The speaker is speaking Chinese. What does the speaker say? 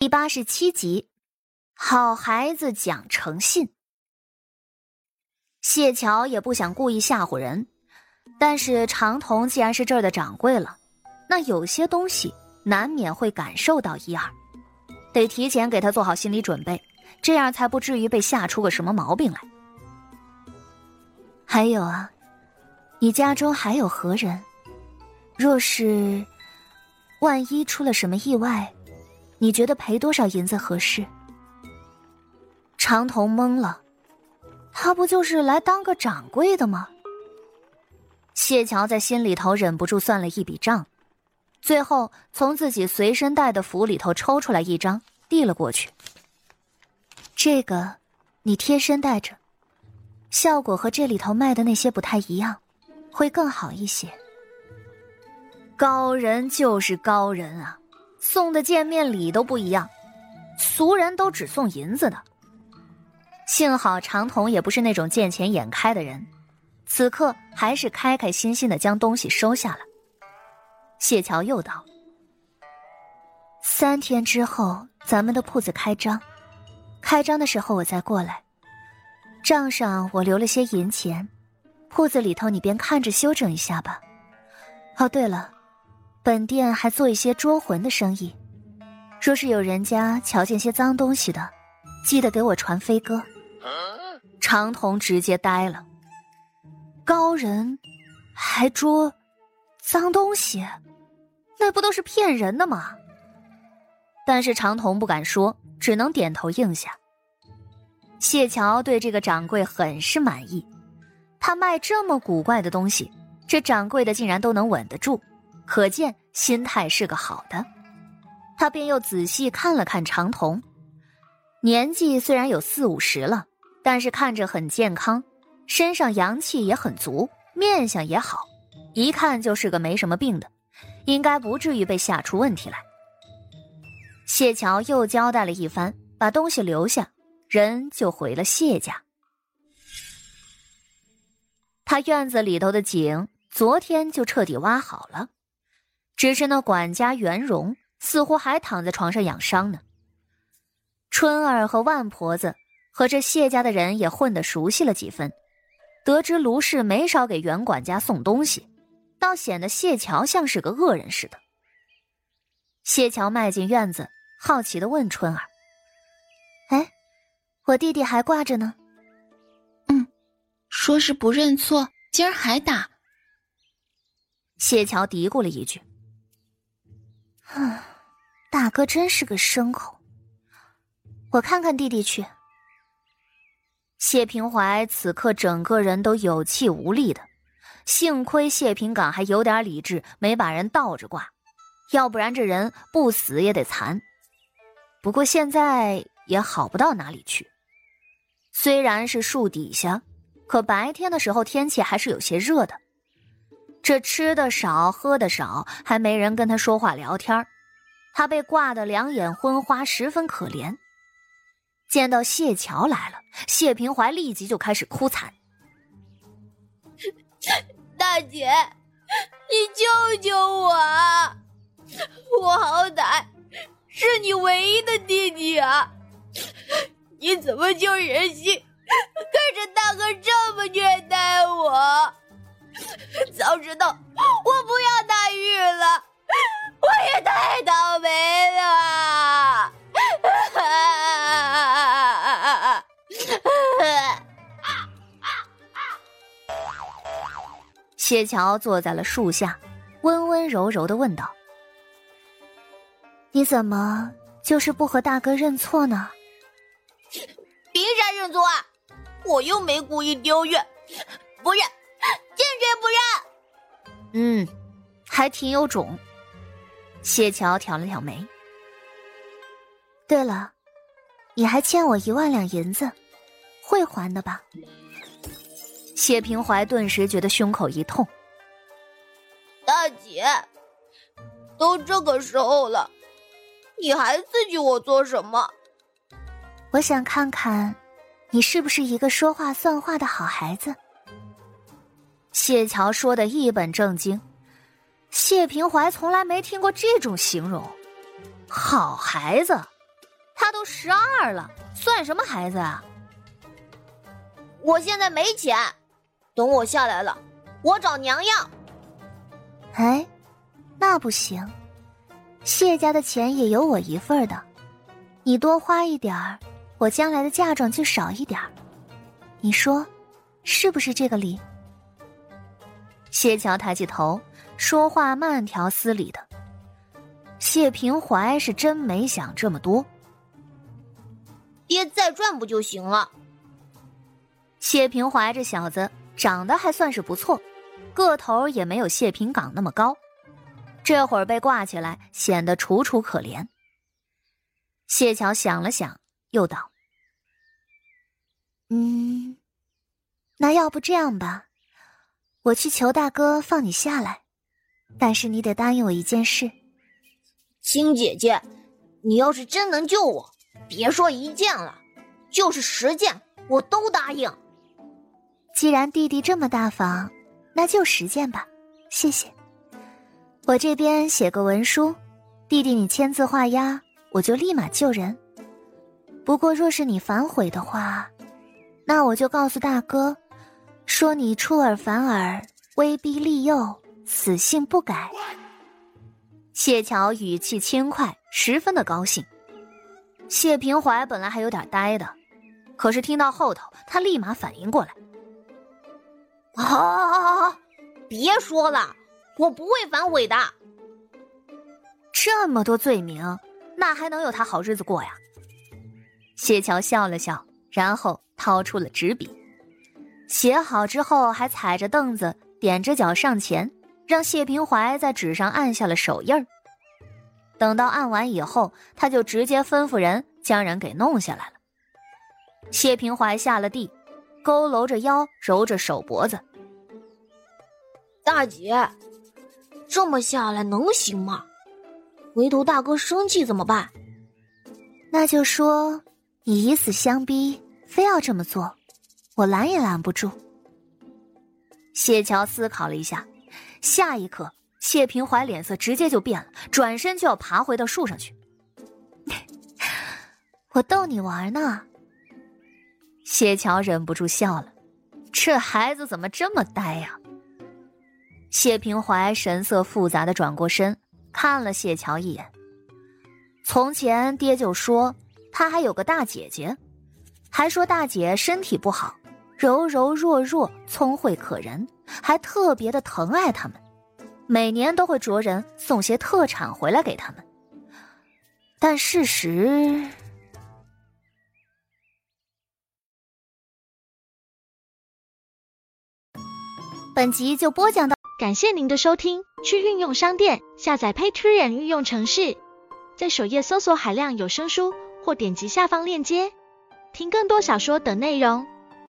第八十七集，好孩子讲诚信。谢桥也不想故意吓唬人，但是长童既然是这儿的掌柜了，那有些东西难免会感受到一二，得提前给他做好心理准备，这样才不至于被吓出个什么毛病来。还有啊，你家中还有何人？若是万一出了什么意外，你觉得赔多少银子合适？长童懵了，他不就是来当个掌柜的吗？谢桥在心里头忍不住算了一笔账，最后从自己随身带的符里头抽出来一张，递了过去。这个，你贴身带着，效果和这里头卖的那些不太一样，会更好一些。高人就是高人啊，送的见面礼都不一样，俗人都只送银子的。幸好长童也不是那种见钱眼开的人，此刻还是开开心心的将东西收下了。谢桥又道：“三天之后，咱们的铺子开张，开张的时候我再过来。账上我留了些银钱，铺子里头你便看着修整一下吧。哦，对了。”本店还做一些捉魂的生意，若是有人家瞧见些脏东西的，记得给我传飞鸽。长童直接呆了，高人还捉脏东西，那不都是骗人的吗？但是长童不敢说，只能点头应下。谢桥对这个掌柜很是满意，他卖这么古怪的东西，这掌柜的竟然都能稳得住。可见心态是个好的，他便又仔细看了看长童，年纪虽然有四五十了，但是看着很健康，身上阳气也很足，面相也好，一看就是个没什么病的，应该不至于被吓出问题来。谢桥又交代了一番，把东西留下，人就回了谢家。他院子里头的井昨天就彻底挖好了。只是那管家袁荣似乎还躺在床上养伤呢。春儿和万婆子和这谢家的人也混得熟悉了几分，得知卢氏没少给袁管家送东西，倒显得谢桥像是个恶人似的。谢桥迈进院子，好奇的问春儿：“哎，我弟弟还挂着呢？”“嗯，说是不认错，今儿还打。”谢桥嘀咕了一句。啊，大哥真是个牲口。我看看弟弟去。谢平怀此刻整个人都有气无力的，幸亏谢平岗还有点理智，没把人倒着挂，要不然这人不死也得残。不过现在也好不到哪里去，虽然是树底下，可白天的时候天气还是有些热的。这吃的少，喝的少，还没人跟他说话聊天他被挂得两眼昏花，十分可怜。见到谢桥来了，谢平怀立即就开始哭惨：“ 大姐，你救救我！我好歹是你唯一的弟弟啊！你怎么就忍心看着大哥这么虐待我？” 早知道我不要大玉了，我也太倒霉了。谢桥坐在了树下，温温柔柔的问道：“你怎么就是不和大哥认错呢？”凭啥认错啊？我又没故意丢玉，不认。坚决不认。嗯，还挺有种。谢桥挑了挑眉。对了，你还欠我一万两银子，会还的吧？谢平怀顿时觉得胸口一痛。大姐，都这个时候了，你还刺激我做什么？我想看看，你是不是一个说话算话的好孩子。谢桥说的一本正经，谢平怀从来没听过这种形容。好孩子，他都十二了，算什么孩子啊？我现在没钱，等我下来了，我找娘要。哎，那不行，谢家的钱也有我一份的，你多花一点儿，我将来的嫁妆就少一点儿。你说，是不是这个理？谢桥抬起头，说话慢条斯理的。谢平怀是真没想这么多，爹再赚不就行了？谢平怀这小子长得还算是不错，个头也没有谢平岗那么高，这会儿被挂起来，显得楚楚可怜。谢桥想了想，又道：“嗯，那要不这样吧。”我去求大哥放你下来，但是你得答应我一件事。亲姐姐，你要是真能救我，别说一件了，就是十件我都答应。既然弟弟这么大方，那就十件吧。谢谢。我这边写个文书，弟弟你签字画押，我就立马救人。不过若是你反悔的话，那我就告诉大哥。说你出尔反尔，威逼利诱，死性不改。谢桥语气轻快，十分的高兴。谢平怀本来还有点呆的，可是听到后头，他立马反应过来。好，好，好，好，别说了，我不会反悔的。这么多罪名，那还能有他好日子过呀？谢桥笑了笑，然后掏出了纸笔。写好之后，还踩着凳子，踮着脚上前，让谢平怀在纸上按下了手印儿。等到按完以后，他就直接吩咐人将人给弄下来了。谢平怀下了地，佝偻着腰，揉着手脖子：“大姐，这么下来能行吗？回头大哥生气怎么办？那就说你以死相逼，非要这么做。”我拦也拦不住。谢桥思考了一下，下一刻，谢平怀脸色直接就变了，转身就要爬回到树上去。我逗你玩呢。谢桥忍不住笑了，这孩子怎么这么呆呀？谢平怀神色复杂的转过身，看了谢桥一眼。从前爹就说他还有个大姐姐，还说大姐身体不好。柔柔弱弱，聪慧可人，还特别的疼爱他们，每年都会着人送些特产回来给他们。但事实，本集就播讲到，感谢您的收听。去运用商店下载 Patreon 运用城市，在首页搜索海量有声书，或点击下方链接听更多小说等内容。